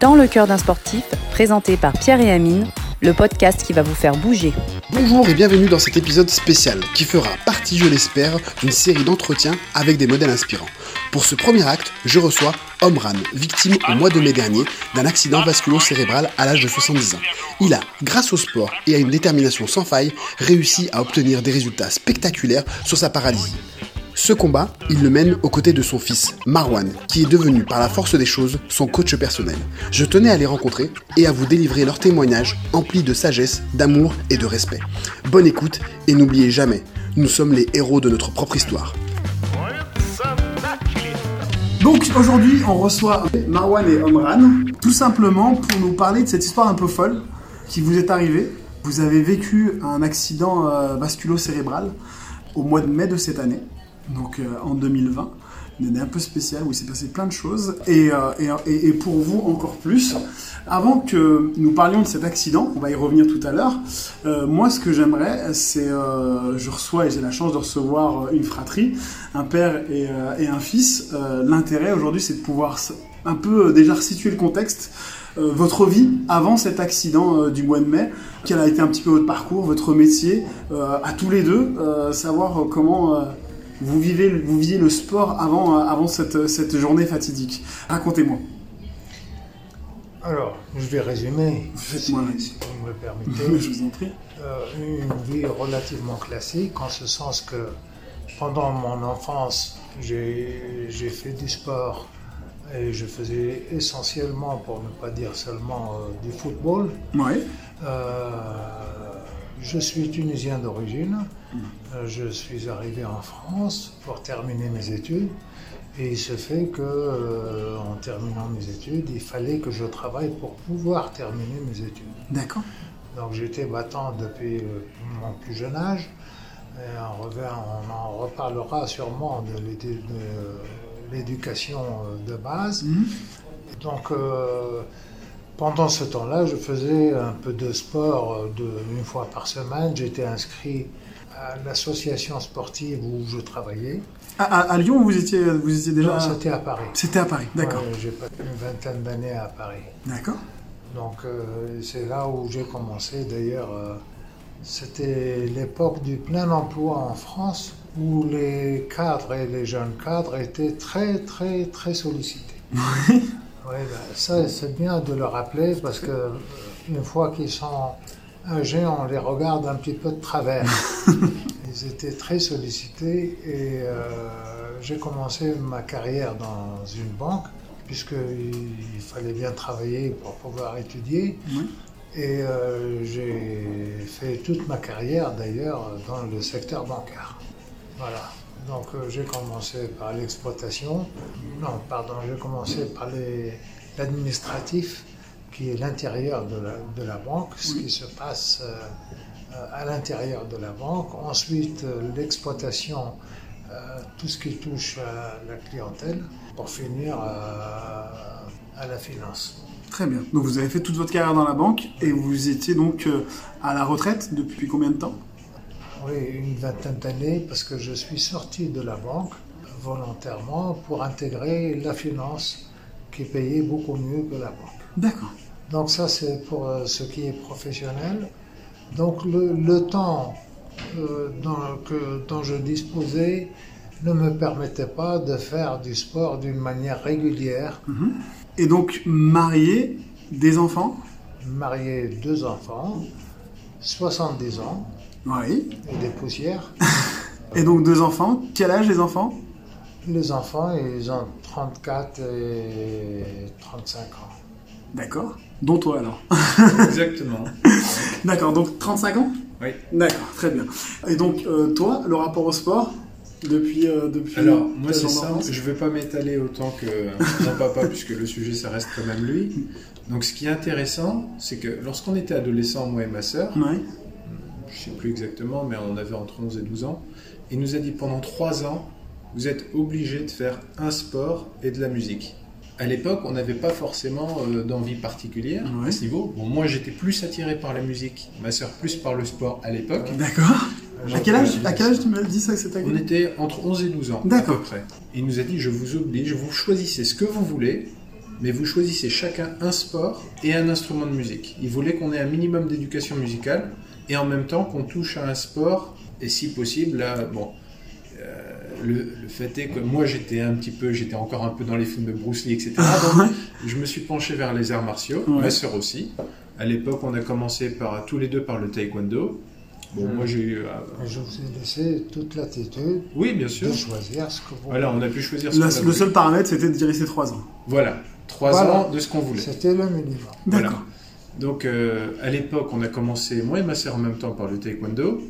Dans le cœur d'un sportif, présenté par Pierre et Amine, le podcast qui va vous faire bouger. Bonjour et bienvenue dans cet épisode spécial qui fera partie, je l'espère, d'une série d'entretiens avec des modèles inspirants. Pour ce premier acte, je reçois Omran, victime au mois de mai dernier d'un accident vasculo-cérébral à l'âge de 70 ans. Il a, grâce au sport et à une détermination sans faille, réussi à obtenir des résultats spectaculaires sur sa paralysie. Ce combat, il le mène aux côtés de son fils, Marwan, qui est devenu par la force des choses son coach personnel. Je tenais à les rencontrer et à vous délivrer leurs témoignages emplis de sagesse, d'amour et de respect. Bonne écoute et n'oubliez jamais, nous sommes les héros de notre propre histoire. Donc aujourd'hui, on reçoit Marwan et Omran, tout simplement pour nous parler de cette histoire un peu folle qui vous est arrivée. Vous avez vécu un accident euh, vasculo-cérébral au mois de mai de cette année donc euh, en 2020. Une année un peu spéciale où il s'est passé plein de choses. Et, euh, et, pour vous encore plus. Avant que nous parlions de cet accident, on va y revenir tout à l'heure, euh, moi ce que j'aimerais, c'est, je reçois et j'ai la chance de recevoir une fratrie, un père et, et un fils. L'intérêt aujourd'hui c'est de pouvoir un peu déjà resituer le contexte votre vie avant cet accident du mois de mai, quel a été un petit peu votre parcours, votre métier, à tous les deux, savoir comment vous vivez, vous viviez le sport avant, avant cette, cette journée fatidique. Racontez-moi. Alors, je vais résumer, Faites-moi si, si vous me le permettez. je vous en prie. Euh, une vie relativement classique, en ce sens que pendant mon enfance, j'ai fait du sport et je faisais essentiellement, pour ne pas dire seulement, euh, du football. Oui. Euh, je suis tunisien d'origine. Euh, Je suis arrivé en France pour terminer mes études. Et il se fait que, euh, en terminant mes études, il fallait que je travaille pour pouvoir terminer mes études. D'accord. Donc j'étais battant depuis euh, mon plus jeune âge. Et on, revient, on en reparlera sûrement de l'édu- de l'éducation de base. Mhm. Donc euh, pendant ce temps-là, je faisais un peu de sport de, une fois par semaine. J'étais inscrit à l'association sportive où je travaillais. À, à- à Lyon, vous étiez, vous étiez déjà. Non, c'était à Paris. C'était à Paris. D'accord. Ouais, j'ai passé une vingtaine d'années à Paris. D'accord. Donc euh, c'est là où j'ai commencé. D'ailleurs, euh, c'était l'époque du plein emploi en France où les cadres et les jeunes cadres étaient très très très sollicités. Ouais, ben, ça c'est bien de le rappeler parce que euh, une fois qu'ils sont âgés, on les regarde un petit peu de travers. Ils étaient très sollicités et euh, j'ai commencé ma carrière dans une banque puisqu'il fallait bien travailler pour pouvoir étudier. Oui. Et euh, j'ai fait toute ma carrière d'ailleurs dans le secteur bancaire. Voilà. Donc euh, j'ai commencé par l'exploitation. Non, pardon, j'ai commencé par les- l'administratif, qui est l'intérieur de la, de la banque, ce qui se passe euh, euh, à l'intérieur de la banque. Ensuite, euh, l'exploitation, tout ce qui touche à la clientèle, pour finir à- la finance. Très bien. Donc vous avez fait toute votre carrière dans la banque et vous étiez donc à la retraite depuis combien de temps? Oui, une vingtaine d'années, parce que je suis sorti de la banque volontairement pour intégrer la finance, qui payait beaucoup mieux que la banque. D'accord. Donc ça, c'est pour euh, ce qui est professionnel. Donc le, le temps euh, dont, que- dont je disposais ne me permettait pas de faire du sport d'une manière régulière. Et donc marié, des enfants? Marié deux enfants, 70 ans Oui. et des poussières. Et donc deux enfants? Quel âge les enfants? Les enfants, ils ont 34 et 35 ans. D'accord. Dont toi alors. Exactement. D'accord. Donc 35 ans? Oui. D'accord. Très bien. Et donc euh, toi, le rapport au sport depuis euh, depuis. Alors, moi, c'est simple. Je vais pas m'étaler autant que mon papa, puisque le sujet, ça reste quand même lui. Donc, ce qui est intéressant, c'est que lorsqu'on était adolescent, moi et ma sœur, Oui. je sais plus exactement, mais on avait entre 11 et 12 ans, il nous a dit pendant 3 ans, vous êtes obligé de faire un sport et de la musique. À l'époque, on n'avait pas forcément euh, d'envie particulière Ouais. à ce niveau. Bon, moi, j'étais plus attiré par la musique, ma sœur plus par le sport à l'époque. D'accord. À quel âge, à quel âge tu m'as dit ça que c'était On était entre 11 et 12 ans, à D'accord. peu près. Il nous a dit, je vous oblige, vous choisissez ce que vous voulez, mais vous choisissez chacun un sport et un instrument de musique. Il voulait qu'on ait un minimum d'éducation musicale et en même temps qu'on touche à un sport et si possible, là, bon, le, le fait est que moi j'étais un petit peu, j'étais encore un peu dans les films de Bruce Lee, etc. Donc, je me suis penché vers les arts martiaux, Ouais. ma sœur aussi. À l'époque, on a commencé par tous les deux par le taekwondo. Bon, moi j'ai eu. euh, je vous ai laissé toute l'attitude oui, bien sûr. de choisir ce que vous Voilà, on a pu choisir ce le seul paramètre, c'était de dire rester 3 ans. Voilà, trois Voilà. ans de ce qu'on voulait. C'était le minimum. Voilà. D'accord. Donc, euh, à l'époque, on a commencé, moi et ma sœur en même temps, par le taekwondo.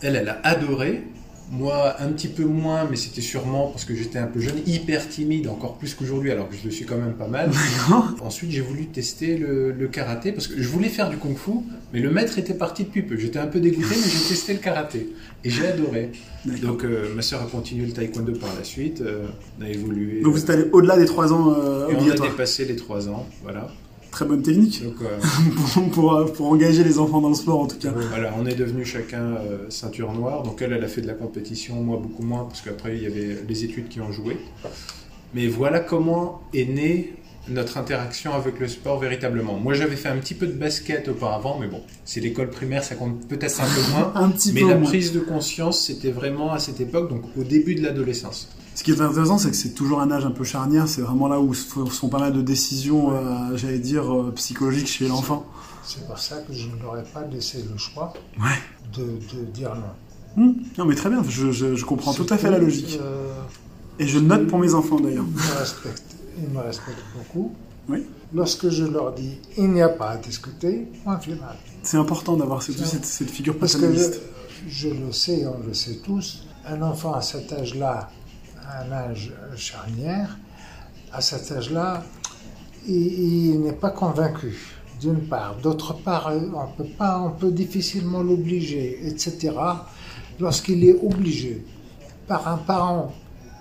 Elle, elle a adoré. Moi, un petit peu moins, mais c'était sûrement parce que j'étais un peu jeune, hyper timide, encore plus qu'aujourd'hui, alors que je le suis quand même pas mal. Ensuite, j'ai voulu tester le, le karaté parce que je voulais faire du kung-fu, mais le maître était parti depuis peu. J'étais un peu dégoûté, mais j'ai testé le karaté et j'ai adoré. Donc, euh, ma sœur a continué le taekwondo par la suite. euh, on a évolué. Donc vous êtes allé au-delà des 3 ans euh, et on a dépassé les trois ans. Voilà. Très bonne technique Donc, euh, pour, pour, pour engager les enfants dans le sport en tout cas. Voilà, on est devenus chacun euh, ceinture noire. Donc elle, elle a fait de la compétition, moi beaucoup moins, parce qu'après il y avait les études qui ont joué. Mais voilà comment est née notre interaction avec le sport véritablement. Moi j'avais fait un petit peu de basket auparavant, mais bon, c'est l'école primaire, ça compte peut-être un peu moins. Un petit Mais peu la moins. prise de conscience, c'était vraiment à cette époque, donc au début de l'adolescence. Ce qui est intéressant, c'est que c'est toujours un âge un peu charnière. C'est vraiment là où font pas mal de décisions, euh, j'allais dire, euh, psychologiques chez l'enfant. C'est pour ça que je ne leur ai pas laissé le choix Ouais. de, de dire non. Hmm. Non, mais très bien, je, je- je comprends tout à fait la logique. Euh, Et je note pour mes enfants d'ailleurs. ils, me respectent, ils me respectent beaucoup. Oui. Lorsque je leur dis il n'y a pas à discuter, point final. C'est important d'avoir cette, cette, cette figure Parce que je, paternaliste. je le sais, on le sait tous, un enfant à cet âge-là, à un âge charnière, à cet âge-là, il, il n'est pas convaincu, d'une part. D'autre part, euh, on peut, pas, on peut difficilement l'obliger, etc. Lorsqu'il est obligé par un parent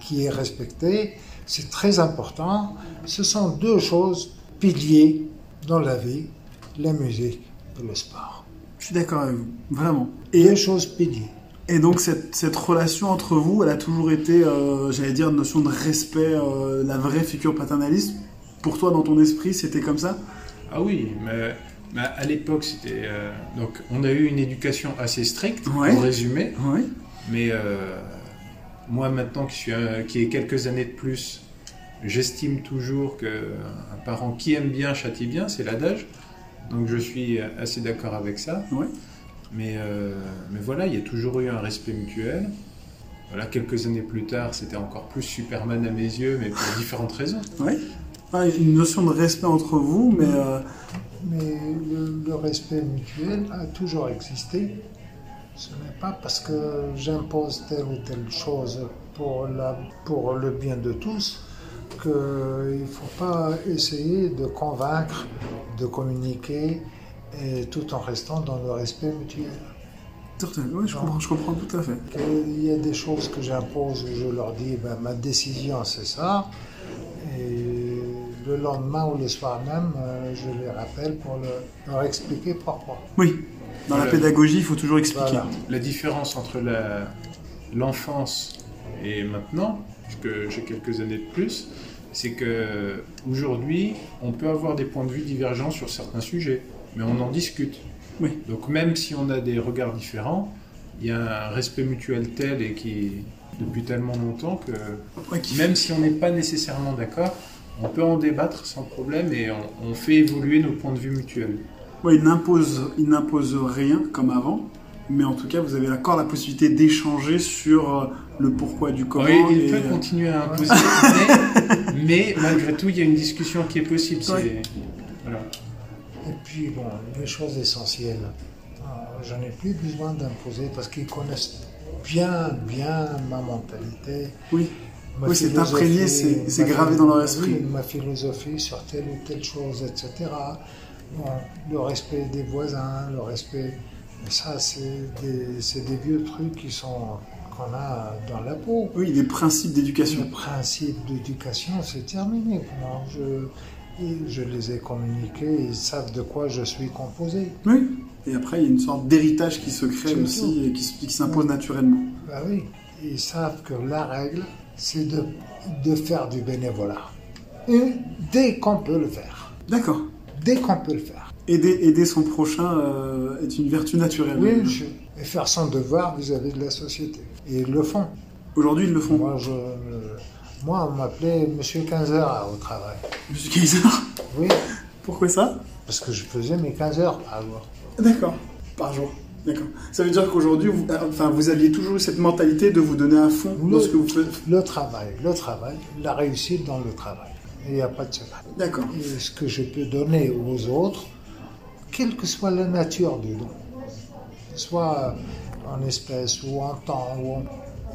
qui est respecté, c'est très important. Ce sont deux choses piliers dans la vie, la musique et le sport. Je suis d'accord avec vous, vraiment. Et, Deux choses piliers. Et donc cette, cette relation entre vous, elle a toujours été, euh, j'allais dire, une notion de respect, euh, la vraie figure paternaliste. Pour toi, dans ton esprit, c'était comme ça? Ah oui, mais, mais à l'époque, c'était... euh, donc on a eu une éducation assez stricte, Ouais. pour résumer. Mais euh, moi maintenant qui, suis qui ai quelques années de plus, j'estime toujours qu'un parent qui aime bien châtie bien, c'est l'adage. Donc je suis assez d'accord avec ça. Ouais. Mais, euh, mais voilà, il y a toujours eu un respect mutuel. Voilà, quelques années plus tard, c'était encore plus Superman à mes yeux, mais pour différentes raisons. Oui. Ah, une notion de respect entre vous, mais euh, Mais le, respect mutuel a toujours existé. Ce n'est pas parce que j'impose telle ou telle chose pour, la, pour le bien de tous qu'il ne faut pas essayer de convaincre, de communiquer, et tout en restant dans le respect mutuel. ouais, je, comprends, je comprends tout à fait. Il y a des choses que j'impose je leur dis ben, ma décision c'est ça. Et le lendemain ou le soir même, euh, je les rappelle pour le- leur expliquer pourquoi. Oui. Dans la pédagogie, il faut toujours expliquer. Voilà. La différence entre l'enfance et maintenant, puisque j'ai quelques années de plus, c'est que aujourd'hui, on peut avoir des points de vue divergents sur certains sujets, mais on en discute. Oui. Donc même si on a des regards différents, il y a un respect mutuel tel et qui depuis tellement longtemps que Ouais, qui- même si on n'est pas nécessairement d'accord, on peut en débattre sans problème et on, on fait évoluer nos points de vue mutuels. Ouais, il n'impose, il n'impose rien comme avant, mais en tout cas, vous avez encore la possibilité d'échanger sur euh, le pourquoi du comment. Oui, il et, peut euh, continuer à imposer, mais, mais malgré tout, il y a une discussion qui est possible. c'est- Ouais. voilà. Puis, bon, les choses essentielles, euh, j'en ai plus besoin d'imposer parce qu'ils connaissent bien, bien ma mentalité. Oui. ma Oui, c'est imprégné, c'est- gravé dans leur esprit. ma philosophie sur telle ou telle chose, etc. Bon, le respect des voisins, le respect. Mais ça, c'est des, vieux trucs qui sont qu'on a dans la peau. Oui, des principes d'éducation. principe d'éducation, c'est terminé. Moi, je, et je les ai communiqués, ils savent de quoi je suis composé. Oui. Et après, il y a une sorte d'héritage qui se crée aussi et qui, s'impose naturellement. Bah oui, ils savent que la règle, c'est de, de faire du bénévolat. Une- dès qu'on peut le faire. D'accord. Dès qu'on peut le faire. Aider, aider son prochain euh, est une vertu naturelle. Oui. Et faire son devoir vis-à-vis de la société. Et ils le font. Aujourd'hui, ils le font. Moi, je, moi on m'appelait Monsieur 15 heures au travail. Monsieur Kaiser, Oui, pourquoi ça? Parce que je faisais mes 15 heures par jour. D'accord. Par jour. D'accord. Ça veut dire qu'aujourd'hui, vous, euh, enfin, vous aviez toujours cette mentalité de vous donner à fond dans Oui. ce que vous faites? Le travail, le travail, la réussite dans le travail. Il n'y a pas de secret. D'accord. Et ce que je peux donner aux autres, quelle que soit la nature du don, soit en espèces ou en temps, ou en-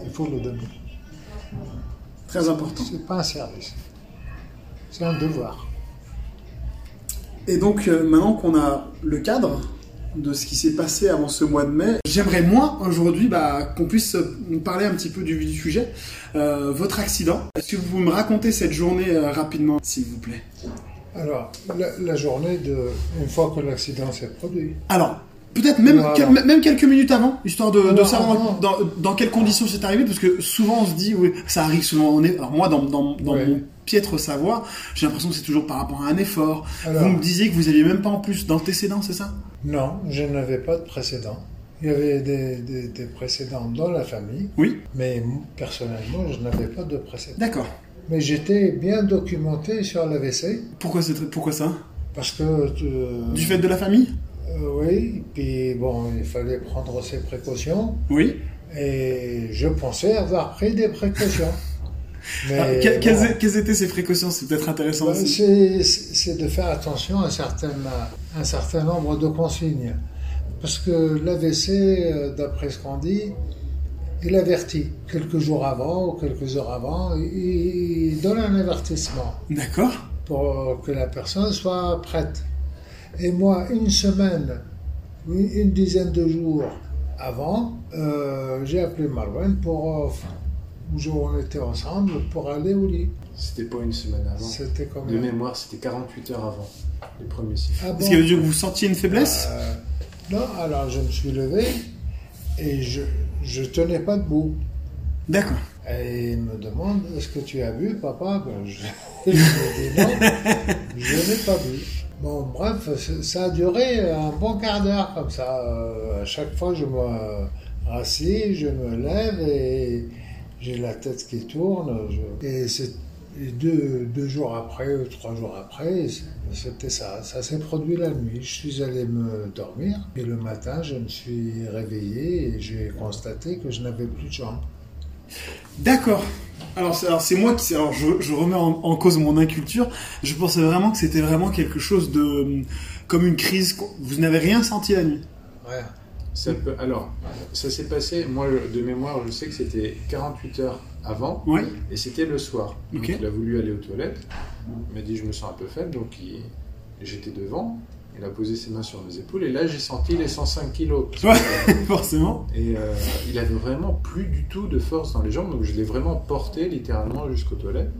il faut le donner. Très important. C'est pas un service, c'est un devoir. Et donc, euh, maintenant qu'on a le cadre de ce qui s'est passé avant ce mois de mai, j'aimerais moi aujourd'hui bah, qu'on puisse nous parler un petit peu du, du sujet. Euh, votre accident. Est-ce que vous pouvez me raconter cette journée euh, rapidement, s'il vous plaît? Alors, la, la journée de, une fois que l'accident s'est produit, Alors, peut-être même, Voilà. quel- même quelques minutes avant, histoire de, savoir dans, dans quelles conditions c'est arrivé, parce que souvent on se dit, oui, ça arrive souvent. On est, alors moi, dans, dans, dans Ouais. mon piètre savoir, j'ai l'impression que c'est toujours par rapport à un effort. Alors. Vous me disiez que vous aviez même pas en plus d'antécédents, c'est ça? Non, je n'avais pas de précédent. Il y avait des, des- des précédents dans la famille, Oui. mais personnellement, je n'avais pas de précédent. D'accord. Mais j'étais bien documenté sur l'AVC, Pourquoi, pourquoi ça? Parce que... euh, Du fait de la famille? Euh, oui, puis bon, il fallait prendre ses précautions Oui. et je pensais avoir pris des précautions. Mais que- bon, quelles, quelles étaient ces précautions? C'est peut-être intéressant bah, aussi. c'est de faire attention à, certaines, à un certain nombre de consignes. Parce que l'AVC, euh, d'après ce qu'on dit, il avertit quelques jours avant ou quelques heures avant, il donne un avertissement. D'accord. pour que la personne soit prête. Et moi, une semaine, une une dizaine de jours avant, euh, j'ai appelé Marwan pour, euh, où on était ensemble pour aller au lit. C'était pas une semaine avant. C'était comme De mémoire, c'était 48 heures avant les premiers signes. Ah Est-ce qu'il veut dire que vous sentiez une faiblesse? Euh, Non, alors je me suis levé et je je tenais pas debout. D'accord. Et il me demande Est-ce que tu as bu, papa? Ben, je, je lui dis non, je n'ai pas bu. Bon, bref, ça a duré un bon quart d'heure comme ça. Euh, à chaque fois, je me rassis, je me lève et j'ai la tête qui tourne. Et, deux, deux jours après, trois jours après, c'était ça. Ça s'est produit la nuit. Je suis allé me dormir et le matin, je me suis réveillé et j'ai constaté que je n'avais plus de jambes. D'accord. Alors c'est, moi qui. Alors je, je remets en, en cause mon inculture. Je pensais vraiment que c'était vraiment quelque chose de. comme une crise. Vous n'avez rien senti la nuit Ouais. Ça peut- alors, ça s'est passé, moi de mémoire, je sais que c'était 48 heures avant, Oui. et c'était le soir. Donc Ok. il a voulu aller aux toilettes, il m'a dit je me sens un peu faible, donc il- j'étais devant, il a posé ses mains sur mes épaules, et là j'ai senti les 105 kilos. Ouais, forcément. Et euh, il avait vraiment plus du tout de force dans les jambes, donc je l'ai vraiment porté littéralement jusqu'aux toilettes.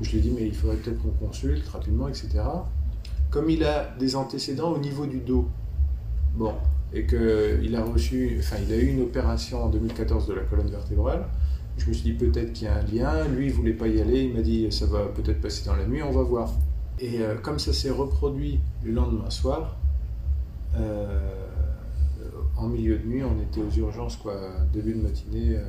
Je lui ai dit, mais il faudrait peut-être qu'on consulte rapidement, etc. Comme il a des antécédents au niveau du dos, bon, et qu'il a reçu, enfin, il a eu une opération en 2014 de la colonne vertébrale, je me suis dit peut-être qu'il y a un lien. Lui, il voulait pas y aller, il m'a dit, ça va peut-être passer dans la nuit, on va voir. Et euh, comme ça s'est reproduit le lendemain soir, euh, en milieu de nuit, on était aux urgences, quoi, début de matinée. euh,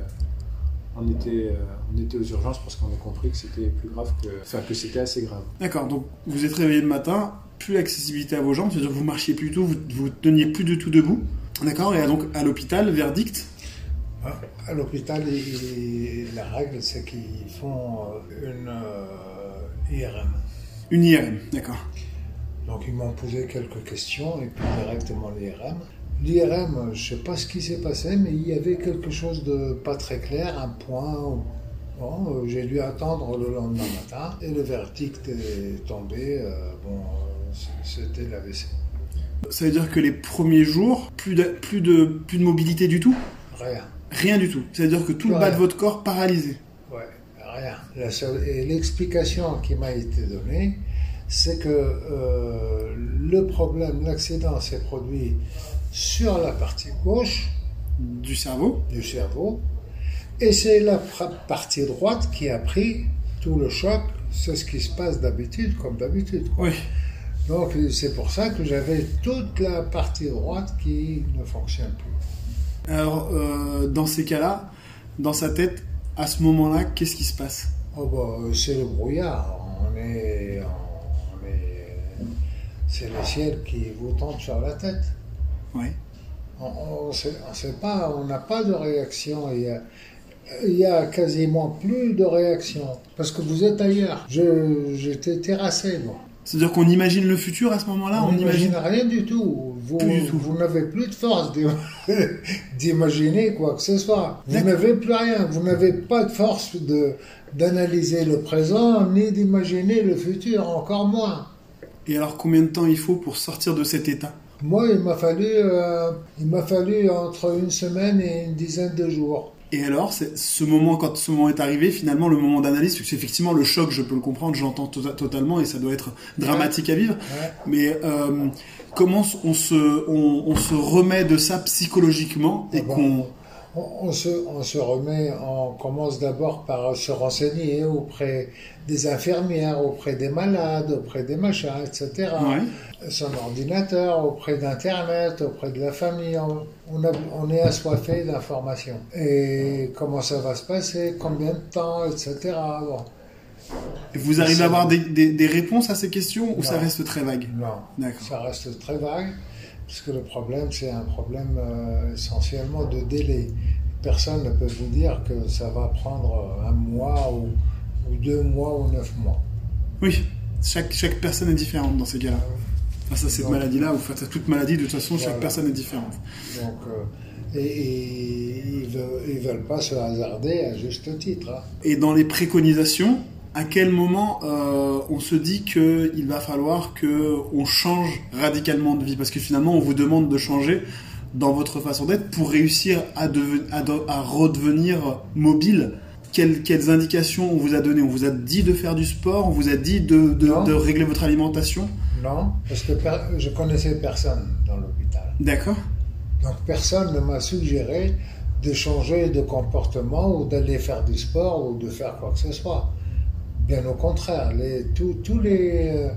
on était, euh, on était aux urgences parce qu'on a compris que c'était plus grave que, enfin, que c'était assez grave. D'accord. Donc vous êtes réveillé le matin, plus l'accessibilité à vos jambes, c'est-à-dire que vous marchiez plus tout, vous vous teniez plus du tout debout. D'accord. Et donc à l'hôpital, verdict? À l'hôpital, la règle, c'est qu'ils font une euh, IRM. Une IRM. D'accord. Donc ils m'ont posé quelques questions et puis directement l'IRM. L'IRM, je ne sais pas ce qui s'est passé, mais il y avait quelque chose de pas très clair, un point. où- Bon, euh, j'ai dû attendre le lendemain matin et le verdict est tombé. euh, bon, euh, c'était l'AVC. Ça veut dire que les premiers jours, plus de, plus de, plus de mobilité du tout? Rien. Rien du tout. C'est-à-dire que tout le bas de votre corps paralysé. Ouais, rien. La seule- et l'explication qui m'a été donnée, c'est que euh, le problème, l'accident s'est produit sur la partie gauche Du cerveau. du cerveau, et c'est la partie droite qui a pris tout le choc c'est ce qui se passe d'habitude, comme d'habitude. Oui. Donc c'est pour ça que j'avais toute la partie droite qui ne fonctionne plus. Alors, euh, dans ces cas-là, dans sa tête, à ce moment-là, qu'est-ce qui se passe? Oh bah, c'est le brouillard. On est, on est- c'est le ciel qui vous tombe sur la tête. Ouais. On ne sait pas, on n'a pas de réaction. Il y, a, il y a quasiment plus de réaction. Parce que vous êtes ailleurs. Je- J'étais terrassé, moi. C'est-à-dire qu'on imagine le futur à ce moment-là on On imagine. n'imagine rien du tout. Vous, n'avez plus de force d'im- d'imaginer quoi que ce soit. Vous n'avez plus rien. Vous n'avez pas de force d'analyser le présent ni d'imaginer le futur, encore moins. Et alors, combien de temps il faut pour sortir de cet état? Moi, il m'a fallu, euh, il m'a fallu entre une semaine et une dizaine de jours. Et alors, c'est ce moment, quand ce moment est arrivé, finalement, le moment d'analyse, parce que c'est effectivement le choc, je peux le comprendre, j'entends tota- totalement, et ça doit être dramatique à vivre. Ouais. Mais euh, comment on se, on, on se remet de ça psychologiquement et Ah bon. On, on se, on se remet, on commence d'abord par se renseigner auprès des infirmières, auprès des malades, auprès des machins, etc. Ouais. Son ordinateur, auprès d'Internet, auprès de la famille. On, on, a- on est assoiffé d'informations. Et comment ça va se passer, combien de temps, etc. Bon, Et Vous arrivez à avoir des, des- des réponses à ces questions ou Non. ça reste très vague? Non. D'accord. Ça reste très vague, puisque le problème, c'est un problème euh, essentiellement de délai. Personne ne peut vous dire que ça va prendre un mois ou, ou deux mois ou neuf mois. Oui, chaque, chaque personne est différente dans ces cas-là. Face à cette Donc- maladie-là, ou face à toute maladie, de toute façon, chaque personne est différente. Donc, euh, et, et ils ne veulent pas se hasarder à juste titre. hein. Et dans les préconisations, à quel moment euh, on se dit qu'il va falloir qu'on change radicalement de vie? Parce que finalement, on vous demande de changer dans votre façon d'être pour réussir à, à, de- à redevenir mobile. Quelles, quelles indications on vous a donné On vous a dit de faire du sport? On vous a dit de, de- régler votre alimentation? Non, parce que je connaissais personne dans l'hôpital. D'accord Donc personne ne m'a suggéré de changer de comportement ou d'aller faire du sport ou de faire quoi que ce soit. Bien au contraire, les, tous, tous les, euh,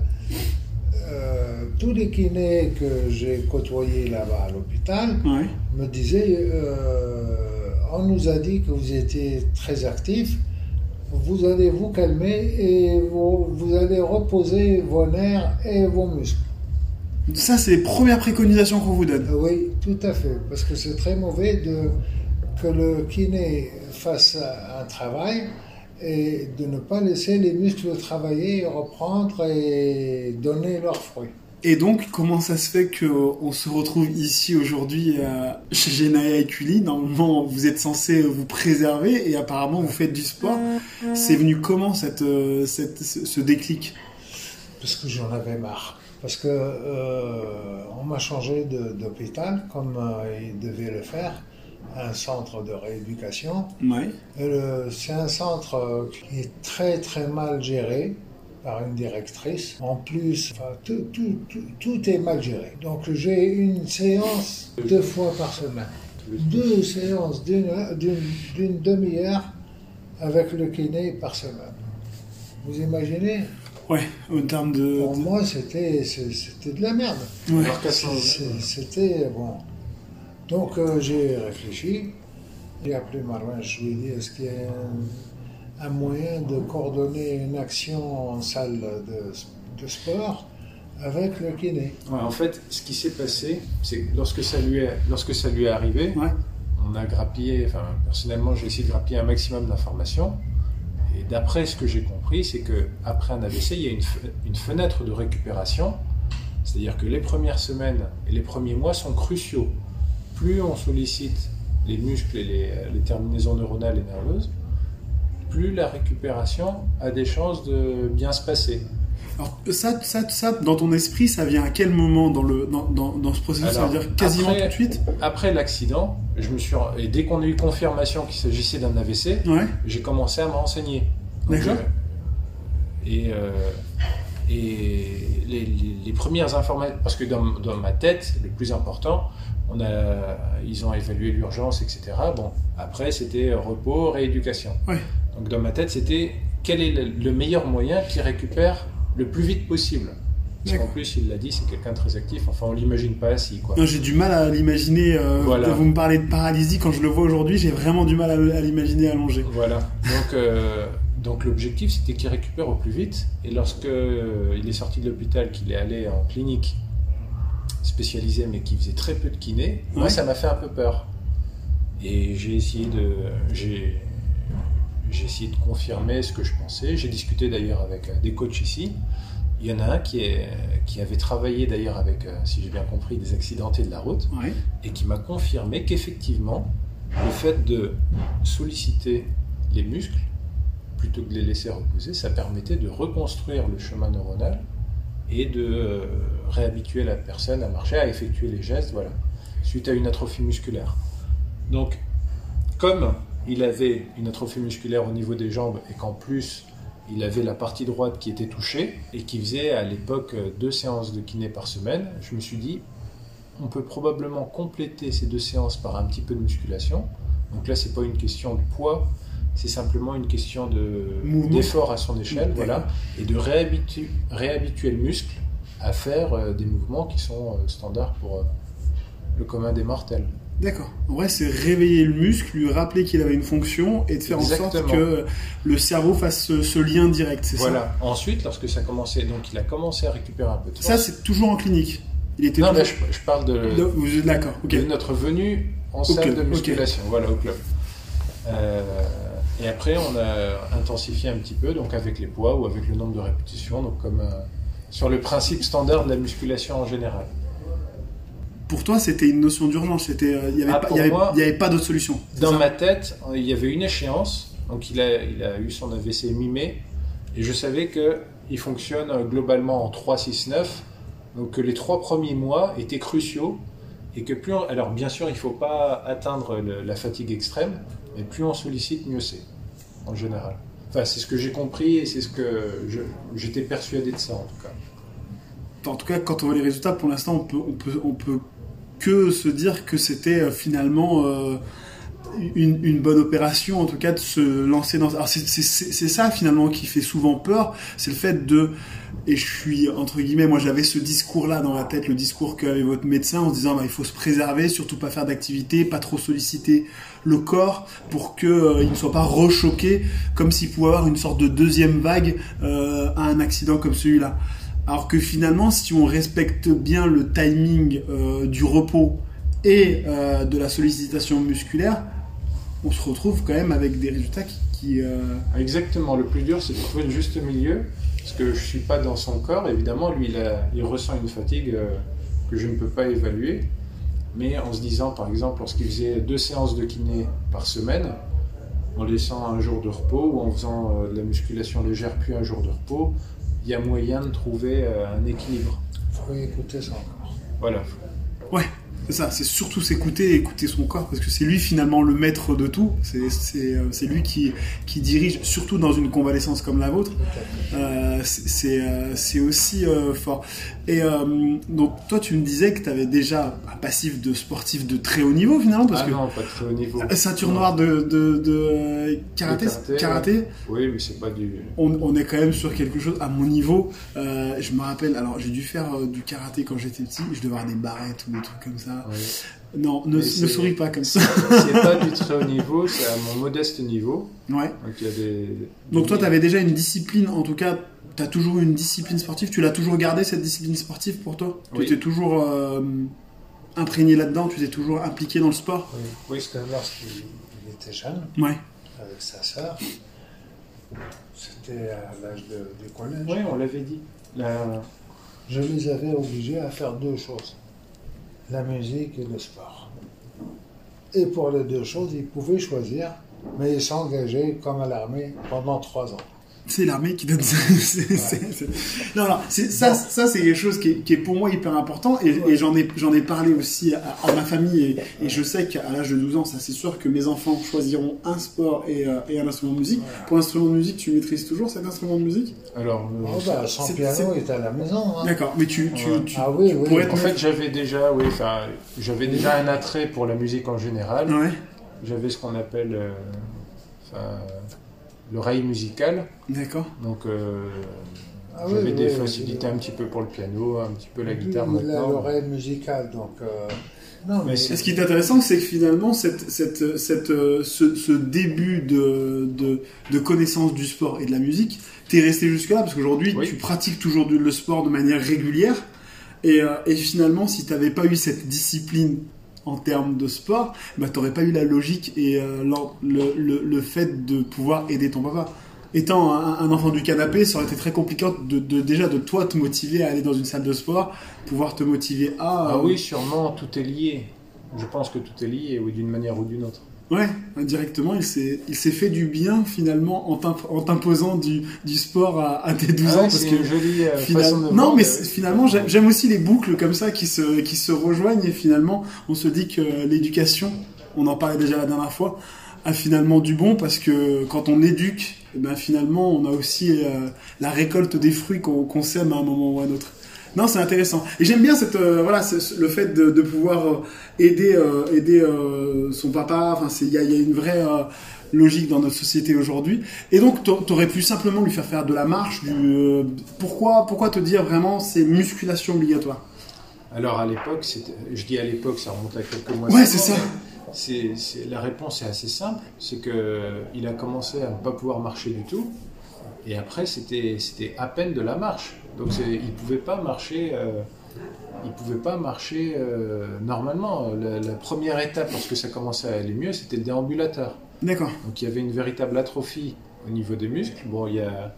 euh, tous les kinés que j'ai côtoyés là-bas à l'hôpital Ouais. me disaient, euh, on nous a dit que vous étiez très actif, vous allez vous calmer et vous, vous allez reposer vos nerfs et vos muscles. Ça, c'est les premières préconisations qu'on vous donne. Euh, Oui, tout à fait, parce que c'est très mauvais de, que le kiné fasse un travail et de ne pas laisser les muscles travailler, reprendre et donner leurs fruits. Et donc, comment ça se fait qu'on se retrouve ici aujourd'hui euh, chez Genaya et Cully? Normalement, vous êtes censé vous préserver et apparemment, vous faites du sport. C'est venu comment cette, euh, cette, ce déclic? Parce que j'en avais marre. Parce que euh, on m'a changé de- d'hôpital comme euh, il devait le faire, un centre de rééducation. C'est un centre qui est très très mal géré par une directrice. En plus, enfin, tout, tout, tout, tout est mal géré. Donc j'ai une séance deux fois par semaine. Deux séances d'une demi-heure avec le kiné par semaine. Vous imaginez? Ouais, en termes de. Pour moi, c'était de la merde. Ouais. C'était bon. Donc euh, j'ai réfléchi. J'ai appelé Marouane, je lui ai dit est-ce qu'il y a un, un moyen de coordonner une action en salle de, de sport avec le kiné? Ouais, en fait, ce qui s'est passé, c'est que lorsque ça lui est, lorsque ça lui est arrivé, Ouais. on a grappillé, enfin personnellement j'ai essayé de grappiller un maximum d'informations. Et d'après ce que j'ai compris, c'est que après un AVC, il y a une fenêtre de récupération. C'est-à-dire que les premières semaines et les premiers mois sont cruciaux. Plus on sollicite les muscles et les, les terminaisons neuronales et nerveuses, plus la récupération a des chances de bien se passer. Alors, ça, ça, ça, dans ton esprit, ça vient à quel moment dans, le, dans, dans, dans ce processus? Ça Alors, veut dire quasiment après- tout de suite? Après l'accident, je me suis et dès qu'on a eu confirmation qu'il s'agissait d'un AVC, Ouais. j'ai commencé à me renseigner. D'accord. euh, et euh, et les, les- les premières informations, parce que dans, dans ma tête, le plus important, On a, ils ont évalué l'urgence, etc. Bon, après, c'était repos, rééducation. Ouais. Donc, dans ma tête, c'était quel est le, le meilleur moyen qui récupère le plus vite possible. Parce qu'en plus, il l'a dit, c'est quelqu'un de très actif. Enfin, on l'imagine pas assis, quoi. J'ai du mal à l'imaginer. euh, Voilà. Vous me parlez de paralysie, quand je le vois aujourd'hui, j'ai vraiment du mal à, à l'imaginer allongé. Voilà. Donc, euh, donc l'objectif, c'était qu'il récupère au plus vite. Et lorsque euh, il est sorti de l'hôpital, qu'il est allé en clinique spécialisée, mais qui faisait très peu de kiné, moi, ça m'a fait un peu peur. Et j'ai essayé de, j'ai, j'ai essayé de confirmer ce que je pensais. J'ai discuté d'ailleurs avec euh, des coachs ici. Il y en a un qui, est, qui avait travaillé d'ailleurs avec, euh, si j'ai bien compris, des accidentés de la route Ouais. et qui m'a confirmé qu'effectivement, le fait de solliciter les muscles, plutôt que de les laisser reposer, ça permettait de reconstruire le chemin neuronal et de euh, réhabituer la personne à marcher, à effectuer les gestes, voilà, suite à une atrophie musculaire. Donc, comme il avait une atrophie musculaire au niveau des jambes et qu'en plus il avait la partie droite qui était touchée et qui faisait à l'époque euh, deux séances de kiné par semaine, je me suis dit on peut probablement compléter ces deux séances par un petit peu de musculation. Donc là, c'est pas une question de poids, c'est simplement une question de d'effort à son échelle, voilà, et de réhabitu- réhabituer le muscle à faire euh, des mouvements qui sont euh, standards pour euh, le commun des mortels. D'accord. En vrai, c'est réveiller le muscle, lui rappeler qu'il avait une fonction et de faire en sorte que le cerveau fasse ce, ce lien direct, c'est Voilà. Ensuite, lorsque ça a commencé, donc il a commencé à récupérer un peu de ça Ça, force. c'est toujours en clinique. Il était non, mais je, je parle de, de- de notre venue en salle de musculation, voilà, au club. Euh, et après, on a intensifié un petit peu, donc avec les poids ou avec le nombre de répétitions, donc comme euh, sur le principe standard de la musculation en général. Pour toi, c'était une notion d'urgence. C'était, euh, il n'y avait, Ah, pas- il avait, il pas d'autre solution. Dans ma tête, il y avait une échéance, donc il a, il a eu son AVC mi-mai, et je savais qu'il fonctionne euh, globalement en 3-6-9, donc que les trois premiers mois étaient cruciaux, et que plus on- alors bien sûr, il ne faut pas atteindre le- la fatigue extrême, mais plus on sollicite, mieux c'est, en général. Enfin, c'est ce que j'ai compris, et c'est ce que j'étais persuadé de ça, en tout cas. En tout cas, quand on voit les résultats, pour l'instant, on peut, peut, que se dire que c'était euh, finalement euh, une, bonne opération, en tout cas, de se lancer dans. Alors, c'est ça finalement qui fait souvent peur, c'est le fait de. Et je suis, entre guillemets, moi j'avais ce discours-là dans la tête, le discours qu'avait votre médecin en se disant bah, il faut se préserver, surtout pas faire d'activité, pas trop solliciter le corps pour qu'il ne soit pas rechoqué, comme s'il pouvait avoir une sorte de deuxième vague euh, à un accident comme celui-là. Alors que finalement, si on respecte bien le timing euh, du repos et euh, de la sollicitation musculaire, on se retrouve quand même avec des résultats qui... euh, Exactement, le plus dur c'est de trouver le juste milieu, parce que je suis pas dans son corps, évidemment, lui il, il ressent une fatigue euh, que je ne peux pas évaluer, mais en se disant par exemple, lorsqu'il faisait deux séances de kiné par semaine, en laissant un jour de repos ou en faisant euh, de la musculation légère puis un jour de repos, il y a moyen de trouver euh, un équilibre. faut écouter son corps. Voilà. Ouais, c'est ça, c'est surtout s'écouter et écouter son corps, parce que c'est lui finalement le maître de tout, c'est c'est, euh, c'est lui qui, qui dirige, surtout dans une convalescence comme la vôtre, Euh, c'est euh, aussi euh, fort. Et euh, donc toi tu me disais que tu avais déjà un passif de sportif de très haut niveau finalement, parce ah que non, pas de très haut niveau. ceinture Non. noire de, de, de karaté, De karaté, karaté Oui, mais c'est pas du... on, on est quand même sur quelque chose à mon niveau. euh, je me rappelle, alors j'ai dû faire euh, du karaté quand j'étais petit, je devais avoir des barrettes ou des trucs comme ça. Non, ne, souris pas comme ça. C'est pas du très haut niveau, c'est à mon modeste niveau. Ouais. Donc il y a des. Donc toi, tu avais déjà une discipline, en tout cas, tu as toujours eu une discipline sportive. Tu l'as toujours gardé cette discipline sportive pour toi? Oui. Tu étais toujours euh, imprégné là-dedans, tu étais toujours impliqué dans le sport? Oui, parce que lorsqu'il il était jeune, Ouais. avec sa sœur, c'était à l'âge de- du collège, Oui, on l'avait dit. La- je les avais obligés à faire deux choses, la musique et le sport. Et pour les deux choses, ils pouvaient choisir, mais ils s'engageaient comme à l'armée pendant trois ans. C'est l'armée qui donne. C'est- c'est- Non, non, ça, ça c'est quelque chose qui est, qui est pour moi hyper important et, et j'en ai, j'en ai parlé aussi à, à ma famille et, et je sais qu'à l'âge de 12 ans, ça c'est sûr que mes enfants choisiront un sport et, euh, et un instrument de musique. Pour l'instrument de musique, tu maîtrises toujours cet instrument de musique? Alors, euh, Oh, bah, son c'est- piano est à la maison. hein. D'accord, mais tu, tu, Ouais. tu, Ah oui, tu oui. pourrais te en fait, j'avais déjà, oui, j'avais déjà un attrait pour la musique en général. Ouais, J'avais ce qu'on appelle euh, enfin, l'oreille musicale. d'accord. Donc, euh, Ah oui, j'avais des oui, facilités oui. un petit peu pour le piano, un petit peu la guitare maintenant. l'oreille musicale, donc. euh, Non, mais. Ce qui est intéressant, c'est que finalement, cette, cette, cette, euh, ce, ce début de, de, de connaissance du sport et de la musique, t'es resté jusque-là, parce qu'aujourd'hui, Oui. tu pratiques toujours le sport de manière régulière. Et, euh, et finalement, si t'avais pas eu cette discipline en termes de sport, bah, t'aurais pas eu la logique et euh, le, le, le fait de pouvoir aider ton papa. Étant un, un enfant du canapé, ça aurait été très compliqué de, de déjà de toi te motiver à aller dans une salle de sport, pouvoir te motiver à. Ah euh, oui, sûrement, tout est lié. Je pense que tout est lié, oui, d'une manière ou d'une autre. Ouais, indirectement, il s'est, il s'est fait du bien finalement en, t'imp- en t'imposant du, du sport à, à tes 12 Ah ans. parce que une jolie euh, final- façon de Non, voir, mais euh, finalement, j'aime, j'aime aussi les boucles comme ça qui se, qui se rejoignent et finalement, on se dit que l'éducation, on en parlait déjà la dernière fois, a finalement du bon parce que quand on éduque, eh ben finalement, on a aussi euh, la récolte des fruits qu'on, qu'on sème à un moment ou à un autre. Non, c'est intéressant. Et j'aime bien cette, euh, voilà, ce- le fait de, de pouvoir euh, aider, euh, aider euh, son papa. Enfin, il y a, il y a une vraie logique dans notre société aujourd'hui. Et donc, t'a- t'aurais pu simplement lui faire faire de la marche. Du, pourquoi, pourquoi te dire vraiment c'est musculation obligatoire? Alors à l'époque, je dis à l'époque, ça remonte à quelques mois. Ouais, c'est ça. c'est- la réponse est assez simple, c'est que il a commencé à ne pas pouvoir marcher du tout, et après c'était à peine de la marche. Donc il pouvait pas marcher, euh, il pouvait pas marcher euh, normalement. La, la première étape, lorsque ça commençait à aller mieux, c'était le déambulateur. D'accord. Donc il y avait une véritable atrophie au niveau des muscles. Bon, il y a,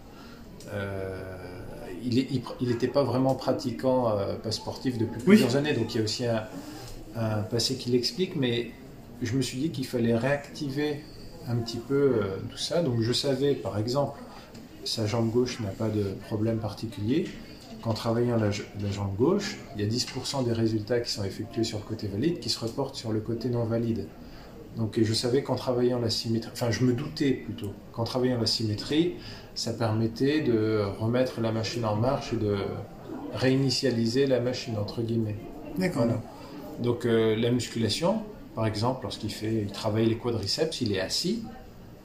euh, il n'était pas vraiment pratiquant, euh, pas sportif depuis Oui. plusieurs années, donc il y a aussi un, un passé qui l'explique, mais je me suis dit qu'il fallait réactiver un petit peu tout ça. Donc je savais, par exemple, sa jambe gauche n'a pas de problème particulier. Qu'en travaillant la, la jambe gauche, il y a 10% des résultats qui sont effectués sur le côté valide qui se reportent sur le côté non valide. Donc et je savais qu'en travaillant la symétrie, enfin je me doutais plutôt qu'en travaillant la symétrie, ça permettait de remettre la machine en marche et de réinitialiser la machine entre guillemets. D'accord. Voilà. Donc euh, la musculation, par exemple, lorsqu'il fait, il travaille les quadriceps, il est assis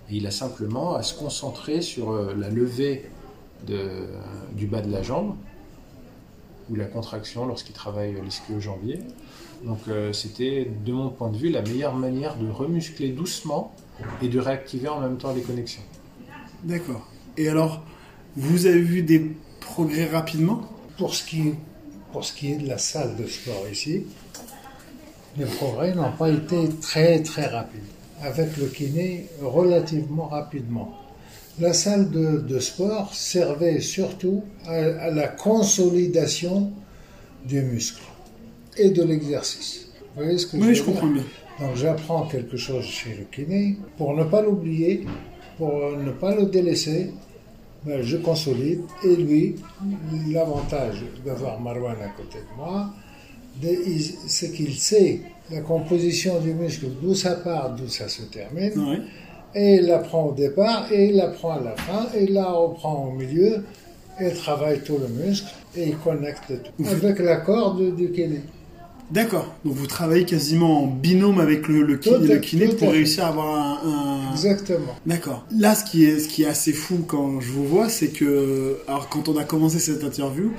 et il a simplement à se concentrer sur euh, la levée de, du bas de la jambe ou la contraction lorsqu'il travaille l'ischio-jambier. Donc euh, c'était, de mon point de vue, la meilleure manière de remuscler doucement et de réactiver en même temps les connexions. D'accord. Et alors, vous avez vu des progrès rapidement? Pour ce, qui, pour ce qui est de la salle de sport ici, les progrès n'ont pas été très très rapides. Avec le kiné, relativement rapidement. La salle de, de sport servait surtout à, à la consolidation du muscle et de l'exercice. Vous voyez ce que je veux Oui, je comprends bien. Donc j'apprends quelque chose chez le kiné pour ne pas l'oublier, pour ne pas le délaisser. ben, je consolide et lui, l'avantage d'avoir Marwan à côté de moi, c'est qu'il sait la composition du muscle, d'où ça part, d'où ça se termine, et il l'apprend au départ, et il l'apprend à la fin, et il la reprend au milieu, et il travaille tout le muscle, et il connecte tout. Avec l'accord du, du kiné. D'accord. Donc vous travaillez quasiment en binôme avec le, le kiné, le kiné pour réussir à avoir un... un- Exactement. D'accord. Là, ce qui est, ce qui est assez fou quand je vous vois, c'est que, alors quand on a commencé cette interview,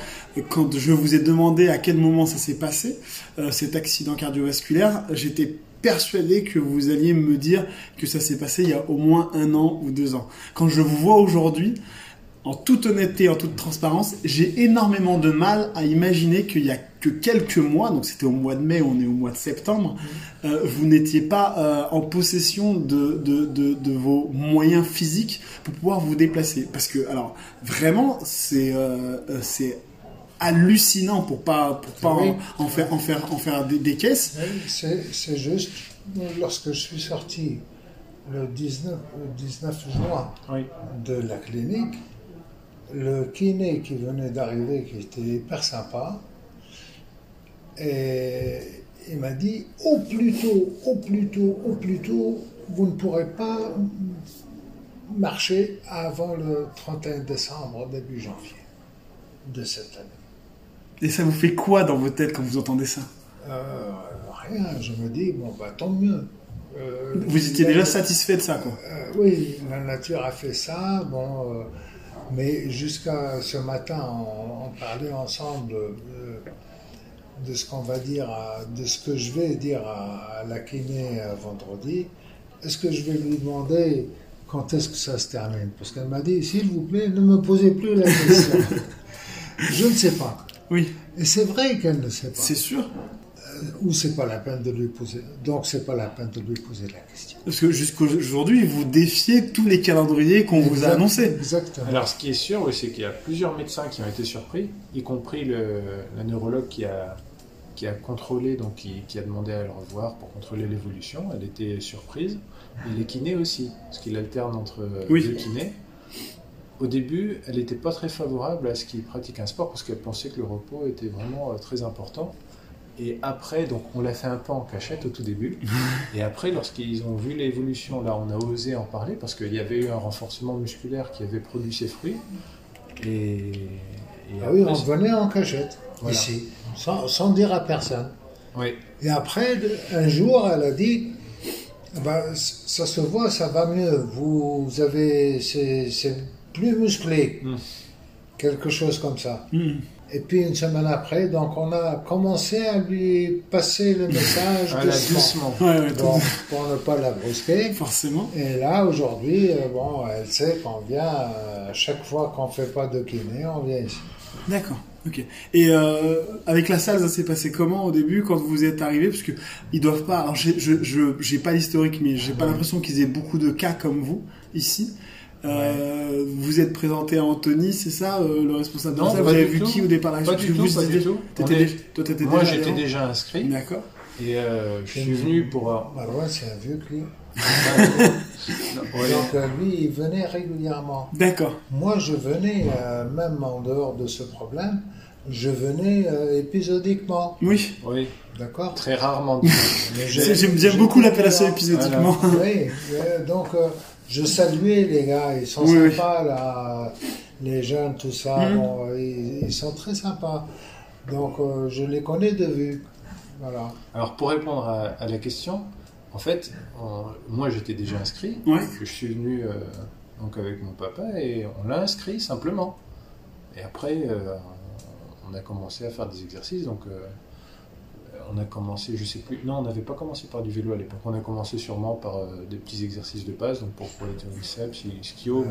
quand je vous ai demandé à quel moment ça s'est passé, euh, cet accident cardiovasculaire, j'étais persuadé que vous alliez me dire que ça s'est passé il y a au moins un an ou deux ans. Quand je vous vois aujourd'hui, en toute honnêteté, en toute transparence, j'ai énormément de mal à imaginer qu'il y a que quelques mois, donc c'était au mois de mai, on est au mois de septembre, euh, vous n'étiez pas euh, en possession de, de, de, de vos moyens physiques pour pouvoir vous déplacer. Parce que, alors, vraiment, c'est euh, c'est hallucinant pour pas pour pas Oui. en, en faire en faire en faire des, des caisses. Oui, c'est c'est juste. Lorsque je suis sorti le 19, le 19 juin Oui. de la clinique, le kiné qui venait d'arriver, qui était hyper sympa, et il m'a dit au plus tôt, au plus tôt, au plus tôt, vous ne pourrez pas marcher avant le 31 décembre, début janvier de cette année. Et ça vous fait quoi dans vos têtes quand vous entendez ça? Euh, rien, je me dis, bon, bah tant mieux. Euh, Vous étiez déjà satisfait de ça, quoi Euh, oui, la nature a fait ça, bon, mais jusqu'à ce matin, on, on parlait ensemble de, ce qu'on va dire, à- de ce que je vais dire à, à la kiné euh, vendredi. Est-ce que je vais lui demander quand est-ce que ça se termine? Parce qu'elle m'a dit, s'il vous plaît, ne me posez plus la question. je ne sais pas. Oui, Et c'est vrai qu'elle ne sait pas. c'est sûr. Ou c'est pas la peine de lui poser. Donc c'est pas la peine de lui poser la question. Parce que jusqu'aujourd'hui, vous défiez tous les calendriers qu'on vous a annoncés. Exactement. Alors, ce qui est sûr, oui, c'est qu'il y a plusieurs médecins qui ont été surpris, y compris le, la neurologue qui a, qui a contrôlé, donc qui, qui a demandé à le revoir pour contrôler l'évolution. Elle était surprise. Et les kinés aussi, parce qu'il alterne entre euh, Oui. deux kinés. Au début, elle n'était pas très favorable à ce qu'il pratique un sport parce qu'elle pensait que le repos était vraiment euh, très important. Et après, donc on l'a fait un peu en cachette au tout début. Et après, lorsqu'ils ont vu l'évolution, là, on a osé en parler parce qu'il y avait eu un renforcement musculaire qui avait produit ses fruits. Et, et Ah oui, après, on venait en cachette, Voilà. ici, sans, sans dire à personne. oui. Et après, un jour, elle a dit, Ah c- ça se voit, ça va mieux, vous avez, c'est plus musclé, Mm. quelque chose comme ça. Hmm. Et puis une semaine après, donc on a commencé à lui passer le message Voilà, doucement, doucement. Ouais, ouais, pour ne pas la brusquer. forcément. Et là, aujourd'hui, euh, bon, elle sait qu'on vient, euh, à chaque fois qu'on fait pas de kiné, on vient ici. D'accord. Ok. Et euh, avec la salle, ça s'est passé comment au début quand vous êtes arrivé Parce que ils doivent pas. Alors j'ai- je je j'ai pas l'historique, mais j'ai pas l'impression qu'ils aient beaucoup de cas comme vous ici. Euh, Vous êtes présenté à Anthony, c'est ça, euh, le responsable de Non, la salle pas Vous avez vu tout. qui au départ? Pas du tout, vous pas du tout. t'étais On est- déjà- Toi, t'étais Moi, déjà j'étais déjà inscrit. D'accord. Et euh, je suis venu pour. euh, Marouane, c'est un vieux client. ouais. Donc euh, lui, il venait régulièrement. D'accord. Moi, je venais, euh, même en dehors de ce problème, je venais euh, épisodiquement. Oui. Oui, D'accord très rarement. J'aime j'aime j'ai beaucoup l'appellation épisodiquement. Oui, euh, donc euh, je saluais les gars, ils sont Oui, oui. sympas là, les jeunes, tout ça, Mhm. bon, ils, ils sont très sympas. Donc euh, je les connais de vue. Voilà. Alors, pour répondre à, à la question, en fait, on- moi j'étais déjà inscrit. Ouais. Je suis venu euh, donc avec mon papa et on l'a inscrit simplement. Et après, euh, on a commencé à faire des exercices. Donc, euh, on a commencé, je sais plus, non, on n'avait pas commencé par du vélo à l'époque. On a commencé sûrement par euh, des petits exercices de base, donc pour, pour les triceps, skio.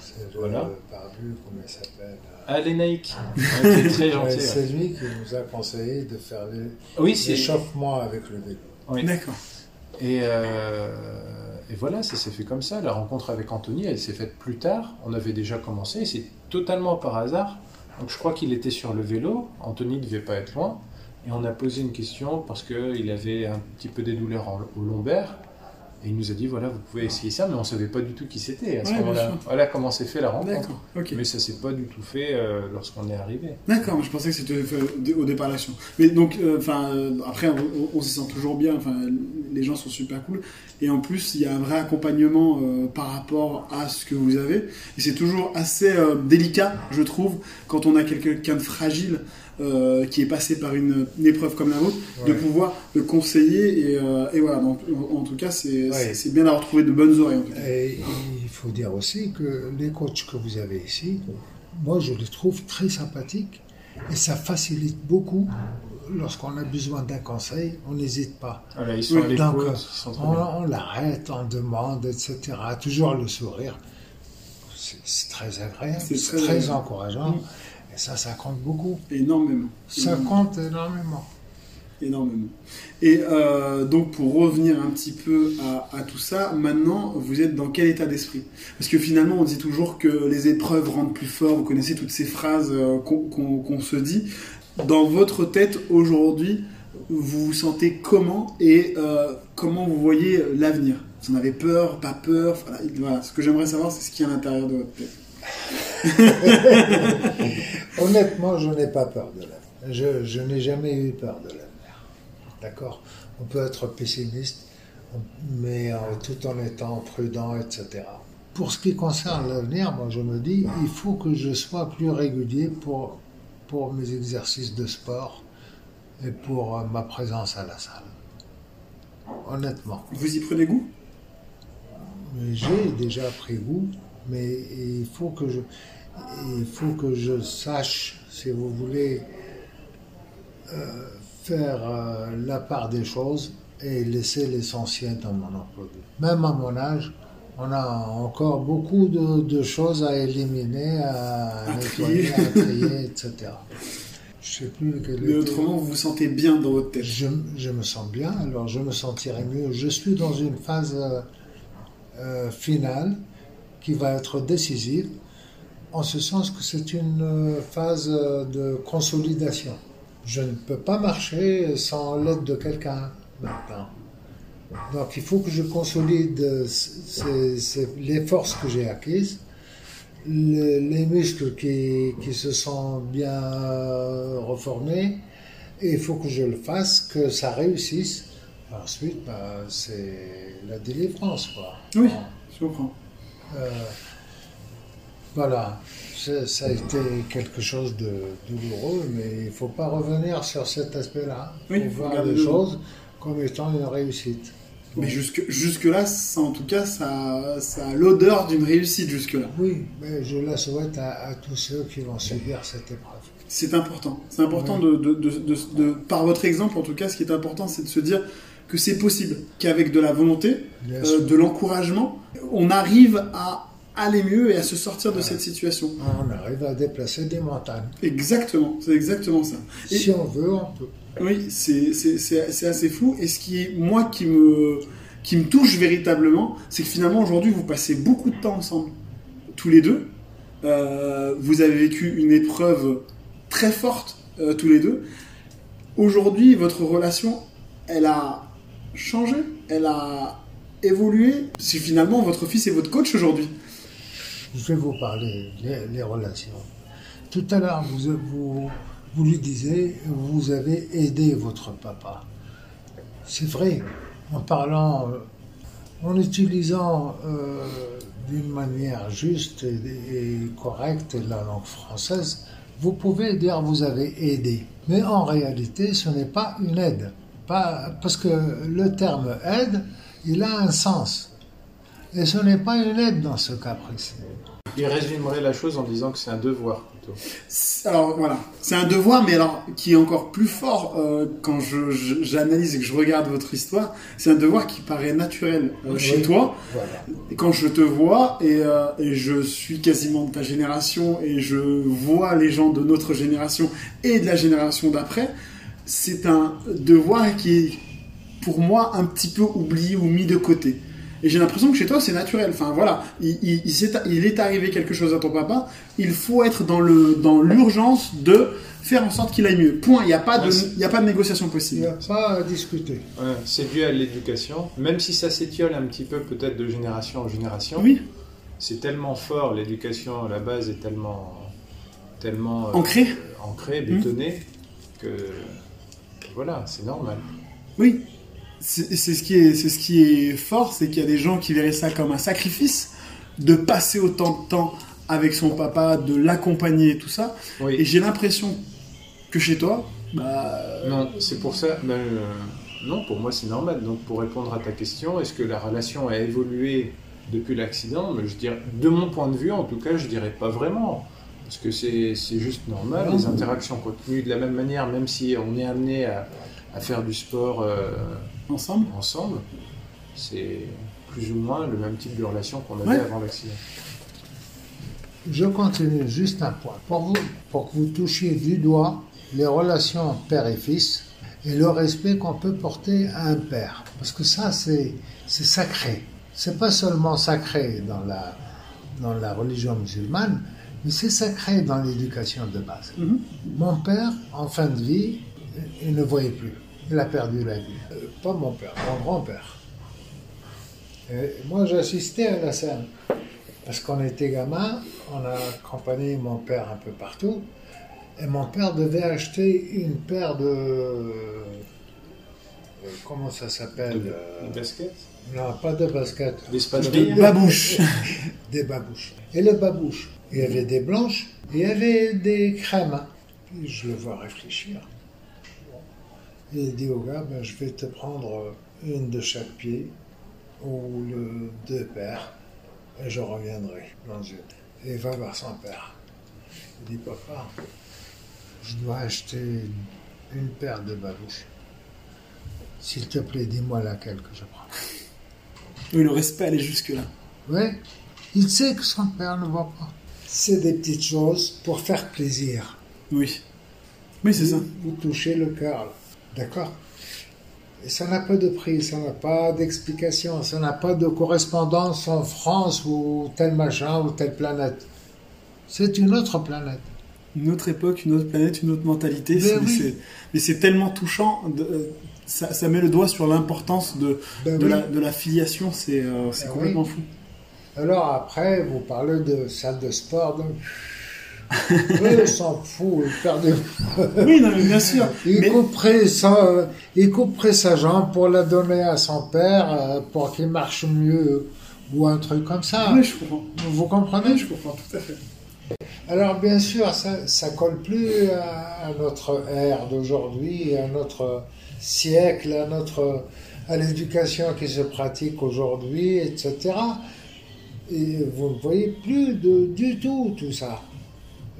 C'est Voilà. le barbu, comment il s'appelle Ah, les Nike, très Ouais, gentil. C'est lui qui nous a conseillé de faire les- Oui, c'est l'échauffement avec le vélo. oui. D'accord. Et, euh, et voilà, ça s'est fait comme ça. La rencontre avec Anthony, elle s'est faite plus tard. On avait déjà commencé, c'est totalement par hasard. Donc je crois qu'il était sur le vélo. Anthony ne devait pas être loin. Et on a posé une question parce qu'il avait un petit peu des douleurs au lombaire. Et il nous a dit voilà, vous pouvez essayer ça, mais on ne savait pas du tout qui c'était à ce Ouais, moment-là. Voilà comment s'est fait la rencontre. D'accord. Ok. Mais ça s'est pas du tout fait euh, lorsqu'on est arrivé. D'accord, mais je pensais que c'était euh, au départ l'action. Mais donc, euh, enfin, euh, après, on, on- se sent toujours bien. Enfin, les gens sont super cool. Et en plus, il y a un vrai accompagnement euh, par rapport à ce que vous avez. Et c'est toujours assez délicat, je trouve, quand on a quelqu'un de fragile euh, qui est passé par une, une épreuve comme la vôtre, de pouvoir le conseiller. Et, euh, et voilà. Donc, en, en tout cas, c'est Ouais. bien d'avoir trouvé de bonnes oreilles. En tout cas. Et il faut dire aussi que les coachs que vous avez ici, moi je les trouve très sympathiques et ça facilite beaucoup lorsqu'on a besoin d'un conseil, on n'hésite pas. Voilà, ils sont Oui, à l'écoute, donc, euh, ils sont très On, on l'arrête, on demande, etc. Toujours le sourire. C'est très agréable, C'est très encourageant. Mm. Et ça, ça compte beaucoup. Énormément. Ça compte énormément. Énormément. Et euh, donc pour revenir un petit peu à, à tout ça, maintenant vous êtes dans quel état d'esprit? Parce que finalement on dit toujours que les épreuves rendent plus fort, vous connaissez toutes ces phrases euh, qu'on se dit. Dans votre tête aujourd'hui, vous vous sentez comment et euh, comment vous voyez l'avenir? Vous en avez peur, pas peur? Voilà, voilà. Ce que j'aimerais savoir c'est ce qu'il y a à l'intérieur de votre tête. Honnêtement, je n'ai pas peur de l'avenir. Je, je n'ai jamais eu peur de l'avenir. D'accord? On peut être pessimiste, mais euh, tout en étant prudent, etc. Pour ce qui concerne l'avenir, moi je me dis, il faut que je sois plus régulier pour, pour mes exercices de sport et pour euh, ma présence à la salle. Honnêtement. Vous y prenez goût? J'ai déjà pris goût, mais il faut que je, il faut que je sache, si vous voulez, euh, faire euh, la part des choses et laisser l'essentiel dans mon emploi. Même à mon âge, on a encore beaucoup de, de choses à éliminer, à, À nettoyer, trier. à trier, etc. Je sais plus quel Mais autrement, vous vous sentez bien dans votre tête. je, je me sens bien, alors je me sentirai mieux. Je suis dans une phase euh, finale qui va être décisive, en ce sens que c'est une euh, phase euh, de consolidation. Je ne peux pas marcher sans l'aide de quelqu'un maintenant. Donc il faut que je consolide euh, ces- ces- les forces que j'ai acquises, le- les muscles qui, qui se sont bien reformés, et il faut que je le fasse, que ça réussisse. Ensuite, bah, c'est la délivrance. Quoi. Oui, je comprends. Euh, voilà, ça a été quelque chose de douloureux, mais il ne faut pas revenir sur cet aspect-là. Il Oui, faut voir les le- choses comme étant une réussite. Mais jusque, jusque-là, ça, en tout cas, ça, ça a l'odeur d'une réussite jusque-là. Oui, mais je la souhaite à, à tous ceux qui vont subir cette épreuve. C'est important. C'est important de, de, de- de- par votre exemple, en tout cas, ce qui est important, c'est de se dire que c'est possible, qu'avec de la volonté, euh, de l'encouragement, on arrive à aller mieux et à se sortir de cette situation. On arrive à déplacer des montagnes. Exactement, c'est exactement ça. Et- Si on veut, on peut. Oui, c'est assez fou. Et ce qui est, moi, qui me, qui me touche véritablement, c'est que finalement, aujourd'hui, vous passez beaucoup de temps ensemble, tous les deux. Euh, vous avez vécu une épreuve très forte, euh, tous les deux. Aujourd'hui, votre relation, elle a changé, elle a évolué. Si finalement, votre fils est votre coach aujourd'hui. Je vais vous parler les relations. Tout à l'heure, vous, vous, vous lui disiez, vous avez aidé votre papa. C'est vrai, en parlant, euh, en utilisant euh, d'une manière juste et, et correcte la langue française, vous pouvez dire vous avez aidé. Mais en réalité, ce n'est pas une aide. Pas, parce que le terme aide, il a un sens. Et ce n'est pas une aide dans ce cas précis. Il résumerait la chose en disant que c'est un devoir plutôt. C'est- Alors voilà, c'est un devoir, mais alors qui est encore plus fort euh, quand je- je- j'analyse et que je regarde votre histoire. C'est un devoir qui paraît naturel euh, chez toi. Voilà. Et quand je te vois et, euh, et je suis quasiment de ta génération et je vois les gens de notre génération et de la génération d'après, c'est un devoir qui est pour moi un petit peu oublié ou mis de côté. Et j'ai l'impression que chez toi c'est naturel. Enfin voilà, il, il, il s'est- il est arrivé quelque chose à ton papa. Il faut être dans le dans l'urgence de faire en sorte qu'il aille mieux. Point. Il n'y a pas de il y a pas de négociation Il n'y possible. a pas à discuter. Ouais, c'est dû à l'éducation, même si ça s'étiole un petit peu peut-être de génération en génération. Oui, C'est tellement fort, l'éducation, la base est tellement, tellement euh, Ancrée. euh, ancrée, bétonnée, que voilà, c'est normal. Oui, c'est c'est ce qui est, c'est ce qui est fort, c'est qu'il y a des gens qui verraient ça comme un sacrifice de passer autant de temps avec son papa, de l'accompagner et tout ça. Et j'ai l'impression que chez toi, bah, Non, c'est pour ça. euh, non, pour moi c'est normal. Donc pour répondre à ta question, est-ce que la relation a évolué depuis l'accident? Ben, Je dirais, de mon point de vue, en tout cas, je dirais pas vraiment. Parce que c'est c'est juste normal, les interactions continuent de la même manière, même si on est amené à, à faire du sport euh, ensemble. ensemble, c'est plus ou moins le même type de relation qu'on avait Ouais. avant l'accident. Je continue juste un point. Pour, vous, pour que vous touchiez du doigt les relations père et fils et le respect qu'on peut porter à un père. Parce que ça, c'est c'est sacré. C'est pas seulement sacré dans la, dans la religion musulmane, mais c'est sacré dans l'éducation de base. Mhm. Mon père, en fin de vie, il ne voyait plus. Il a perdu la vie. Euh, pas mon père, mon grand-père. Et moi, j'assistais à la scène. Parce qu'on était gamin, on a accompagné mon père un peu partout. Et mon père devait acheter une paire de. euh, Comment ça s'appelle euh, Une basket Non, pas de basket. Des babouches. Des babouches. Et les babouches, il y avait des blanches et il y avait des crèmes. Puis je le vois réfléchir. Et il dit au gars, ben, je vais te prendre une de chaque pied ou le deux paires et je reviendrai dans une. Et il va voir son père. Il dit, papa, je dois acheter une, une paire de babouches. S'il te plaît, dis-moi laquelle que je prends. Oui, le respect allait jusque-là. Oui, il sait que son père ne va pas. C'est des petites choses pour faire plaisir. Oui. Oui, c'est ça. Vous touchez le cœur, d'accord Et ça n'a pas de prix, ça n'a pas d'explication, ça n'a pas de correspondance en France ou tel machin ou telle planète. C'est une autre planète. Une autre époque, une autre planète, une autre mentalité. Mais c'est- oui. c'est- Mais c'est tellement touchant. de- euh, ça, ça met le doigt sur l'importance de, Ben de, oui. la, de la filiation. C'est euh, Ben complètement fou. Alors après, vous parlez de salle de sport, donc... Eux s'en foutent, ils perdent Oui, non, mais bien sûr. Il Mais- couperait, sa, il couperait sa jambe pour la donner à son père euh, pour qu'il marche mieux ou un truc comme ça. Oui, je comprends. Vous comprenez Oui, je comprends tout à fait. Alors bien sûr, ça, ça colle plus à, à notre ère d'aujourd'hui, à notre siècle, à notre à l'éducation qui se pratique aujourd'hui, etc. Et vous ne voyez plus de, du tout tout ça.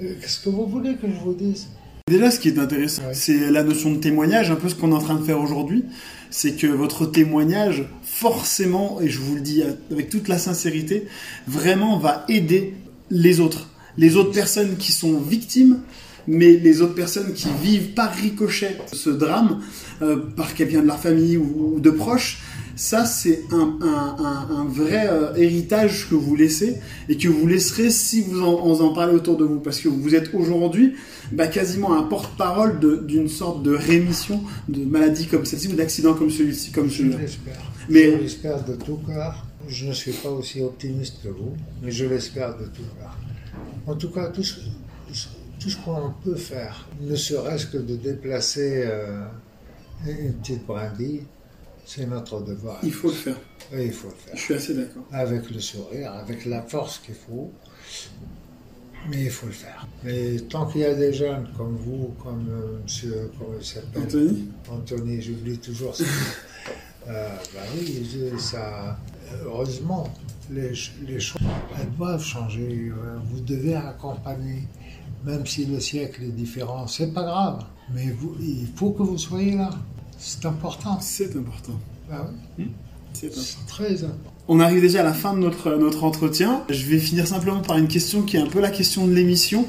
Euh, Qu'est-ce que vous voulez que je vous dise? Déjà, ce qui est intéressant, Ouais. c'est la notion de témoignage, un peu ce qu'on est en train de faire aujourd'hui. C'est que votre témoignage, forcément, et je vous le dis avec toute la sincérité, vraiment va aider les autres. Les autres personnes qui sont victimes, mais les autres personnes qui vivent par ricochet ce drame, euh, par quelqu'un de leur famille ou, ou de proches, ça c'est un, un- un- un vrai euh, héritage que vous laissez et que vous laisserez si vous en, parlez autour de vous. Parce que vous êtes aujourd'hui bah, quasiment un porte-parole d'une sorte de rémission de maladies comme celle-ci ou d'accidents comme celui-ci, comme Je l'espère. Mais- Je l'espère de tout cœur. Je ne suis pas aussi optimiste que vous, mais je l'espère de tout cœur. En tout cas, tout ce, tout ce qu'on peut faire, ne serait-ce que de déplacer euh, une petite brindille, c'est notre devoir. Il faut le faire. Et il faut le Je faire. suis assez d'accord. Avec le sourire, avec la force qu'il faut. Mais il faut le faire. Mais tant qu'il y a des jeunes comme vous, comme euh, monsieur, comment il Anthony Anthony, j'oublie toujours ça. Euh, bah oui, je- ça, heureusement, les choses, elles doivent changer. Euh, Vous devez accompagner, même si le siècle est différent, c'est pas grave. Mais vous, il faut que vous soyez là. C'est important. C'est important. Bah oui, C'est important. c'est très important. On arrive déjà à la fin de notre, notre entretien. Je vais finir simplement par une question qui est un peu la question de l'émission.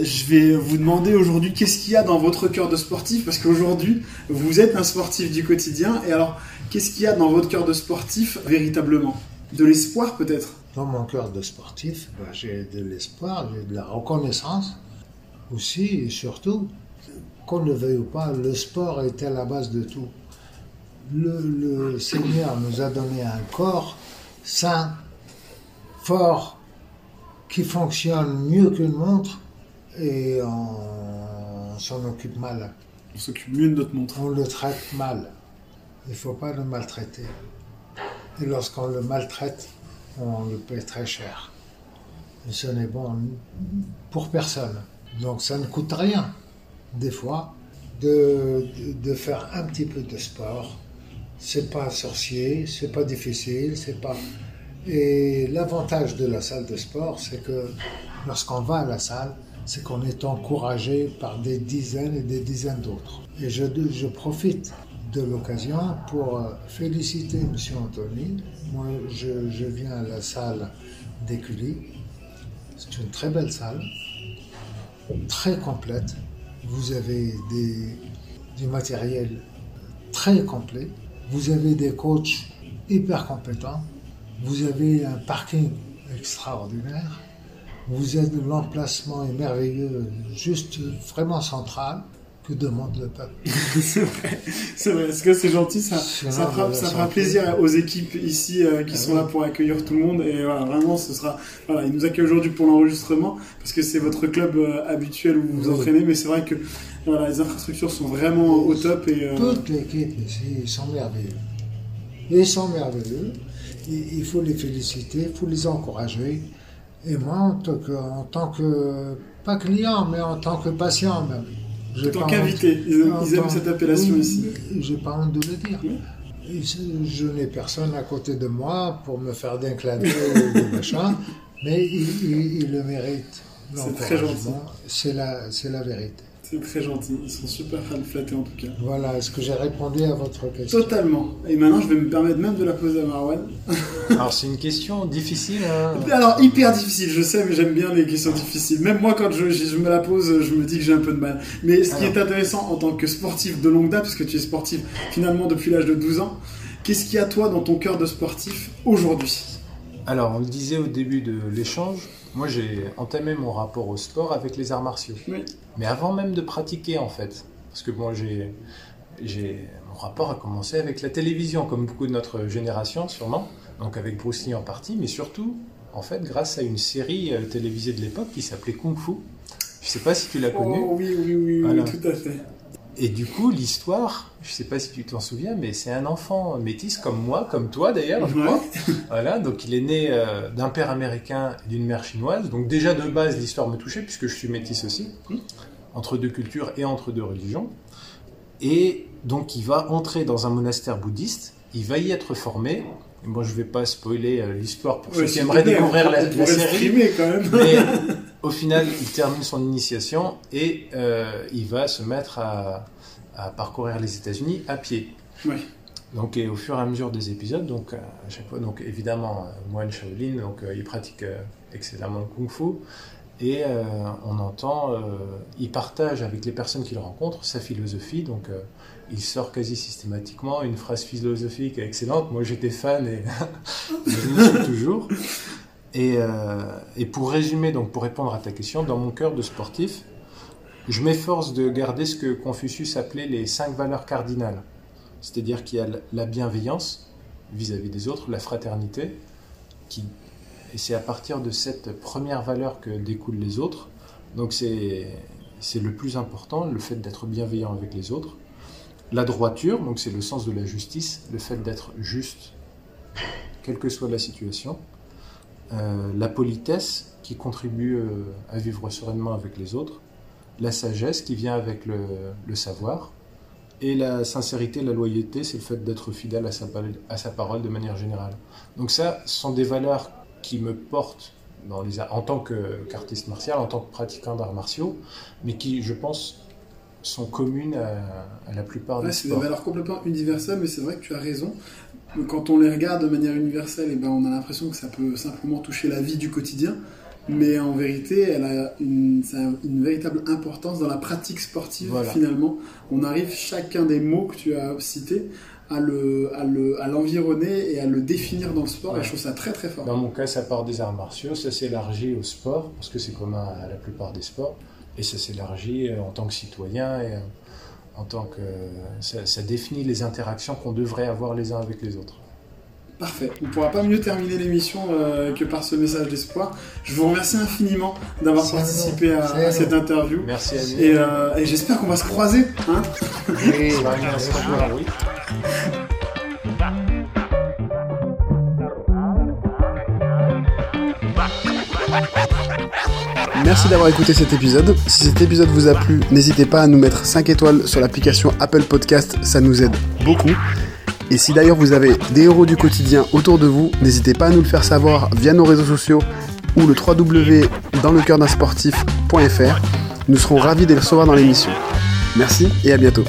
Je vais vous demander aujourd'hui qu'est-ce qu'il y a dans votre cœur de sportif? Parce qu'aujourd'hui vous êtes un sportif du quotidien et alors qu'est-ce qu'il y a dans votre cœur de sportif véritablement? De l'espoir peut-être? Dans mon cœur de sportif, bah, j'ai de l'espoir, j'ai de la reconnaissance aussi et surtout, qu'on ne veuille ou pas, le sport est à la base de tout. Le, le Seigneur nous a donné un corps sain, fort, qui fonctionne mieux qu'une montre et on s'en occupe mal. On s'occupe mieux de notre montre. On le traite mal. Il ne faut pas le maltraiter. Et lorsqu'on le maltraite, on le paie très cher. Et ce n'est bon pour personne. Donc ça ne coûte rien, des fois, de, de- faire un petit peu de sport. C'est pas sorcier, c'est pas difficile, c'est pas. Et l'avantage de la salle de sport, c'est que lorsqu'on va à la salle, c'est qu'on est encouragé par des dizaines et des dizaines d'autres. Et je, je profite de l'occasion pour euh, féliciter M. Anthony. Moi, je, je viens à la salle d'Écully. C'est une très belle salle, très complète. Vous avez du matériel très complet. Vous avez des coachs hyper compétents. Vous avez un parking extraordinaire. Vous êtes l'emplacement merveilleux, juste vraiment central. Que demande le peuple. c'est vrai, c'est vrai. Est-ce que c'est gentil? Ça, ça fera, ça plaisir aux équipes ici euh, qui Ah sont oui. là pour accueillir tout le monde. Et voilà, vraiment, ce sera. Voilà, ils nous accueillent aujourd'hui pour l'enregistrement parce que c'est votre club euh, habituel où vous vous Oui. entraînez. Mais c'est vrai que voilà, les infrastructures sont vraiment au top et. euh, Toute l'équipe ici, ils sont merveilleux. Ils sont merveilleux. Il, il faut les féliciter, il faut les encourager. Et moi, en tant que, en tant que pas client, mais en tant que patient même. En tant qu'invité, ils aiment- ils cette appellation oui, ici. J'ai pas honte de le dire. Oui. Je n'ai personne à côté de moi pour me faire d'un clin d'œil ou machin, mais il, il- il le mérite. C'est très C'est la, c'est la vérité. C'est très gentil. Ils sont super flattés en tout cas. Voilà, est-ce que j'ai répondu à votre question Totalement. Et maintenant, je vais me permettre même de la poser à Marwan. Alors c'est une question difficile. hein. Alors, hyper difficile, je sais, mais j'aime bien les questions difficiles. Même moi, quand je, je me la pose, je me dis que j'ai un peu de mal. Mais ce qui Alors. est intéressant en tant que sportif de longue date, puisque tu es sportif finalement depuis l'âge de 12 ans, qu'est-ce qu'il y a toi dans ton cœur de sportif aujourd'hui? Alors on le disait au début de l'échange, moi j'ai entamé mon rapport au sport avec les arts martiaux. Oui. Mais avant même de pratiquer en fait, parce que moi j'ai, j'ai mon rapport a commencé avec la télévision, comme beaucoup de notre génération sûrement, donc avec Bruce Lee en partie, mais surtout en fait grâce à une série euh, télévisée de l'époque qui s'appelait Kung Fu. Je sais pas si tu l'as connue. Oh oui, oui, oui, oui, Voilà. tout à fait. Et du coup, l'histoire, je sais pas si tu t'en souviens, mais c'est un enfant métis comme moi, comme toi d'ailleurs, je Ouais. crois. Voilà, donc il est né euh, d'un père américain et d'une mère chinoise. Donc déjà de base, l'histoire me touchait puisque je suis métis aussi, Mhm. entre deux cultures et entre deux religions. Et donc il va entrer dans un monastère bouddhiste, il va y être formé. Moi, je vais pas spoiler euh, l'histoire pour Ouais, ceux qui aimeraient découvrir la, la série. quand même. Mais au final, il termine son initiation et euh, il va se mettre à, à parcourir les États-Unis à pied. Donc, et au fur et à mesure des épisodes, donc euh, à chaque fois, donc évidemment, euh, moine Shaolin, donc il pratique excellemment le kung-fu et euh, on entend, euh, il partage avec les personnes qu'il rencontre sa philosophie. Donc, euh, il sort quasi systématiquement une phrase philosophique excellente. Moi, j'étais fan et je suis toujours. Et, euh, et pour résumer, donc pour répondre à ta question, dans mon cœur de sportif, je m'efforce de garder ce que Confucius appelait les cinq valeurs cardinales. C'est-à-dire qu'il y a la bienveillance vis-à-vis des autres, la fraternité, qui, et c'est à partir de cette première valeur que découlent les autres. Donc c'est c'est le plus important, le fait d'être bienveillant avec les autres. La droiture, donc c'est le sens de la justice, le fait d'être juste, quelle que soit la situation. Euh, la politesse, qui contribue euh, à vivre sereinement avec les autres. La sagesse, qui vient avec le, le savoir. Et la sincérité, la loyauté, c'est le fait d'être fidèle à sa, pal- à sa parole de manière générale. Donc ça, ce sont des valeurs qui me portent dans les, arts- en tant qu'artiste martial, en tant que pratiquant d'arts martiaux, mais qui, je pense, sont communes à, à la plupart Ouais, des c'est des valeurs complètement universelles, mais c'est vrai que tu as raison. Quand on les regarde de manière universelle, eh ben, on a l'impression que ça peut simplement toucher la vie du quotidien. Mais en vérité, elle a une, ça a une véritable importance dans la pratique sportive. Voilà. Finalement, on arrive chacun des mots que tu as cités à le, à le, à l'environner et à le définir dans le sport. Ouais. Et je trouve ça très très fort. Dans mon cas, ça part des arts martiaux, ça s'élargit au sport, parce que c'est commun à la plupart des sports, et ça s'élargit euh, en tant que citoyen, et euh, en tant que... Ça, ça définit les interactions qu'on devrait avoir les uns avec les autres. Parfait. On ne pourra pas mieux terminer l'émission euh, que par ce message d'espoir. Je vous remercie infiniment d'avoir participé à, cette interview. Merci à vous. Et, euh, et j'espère qu'on va se croiser. Hein Oui, Ça Merci d'avoir écouté cet épisode. Si cet épisode vous a plu, n'hésitez pas à nous mettre 5 étoiles sur l'application Apple Podcast, ça nous aide beaucoup. Et si d'ailleurs vous avez des héros du quotidien autour de vous, n'hésitez pas à nous le faire savoir via nos réseaux sociaux ou le www.danslecoeurdunsportif.fr. Nous serons ravis de les recevoir dans l'émission. Merci et à bientôt.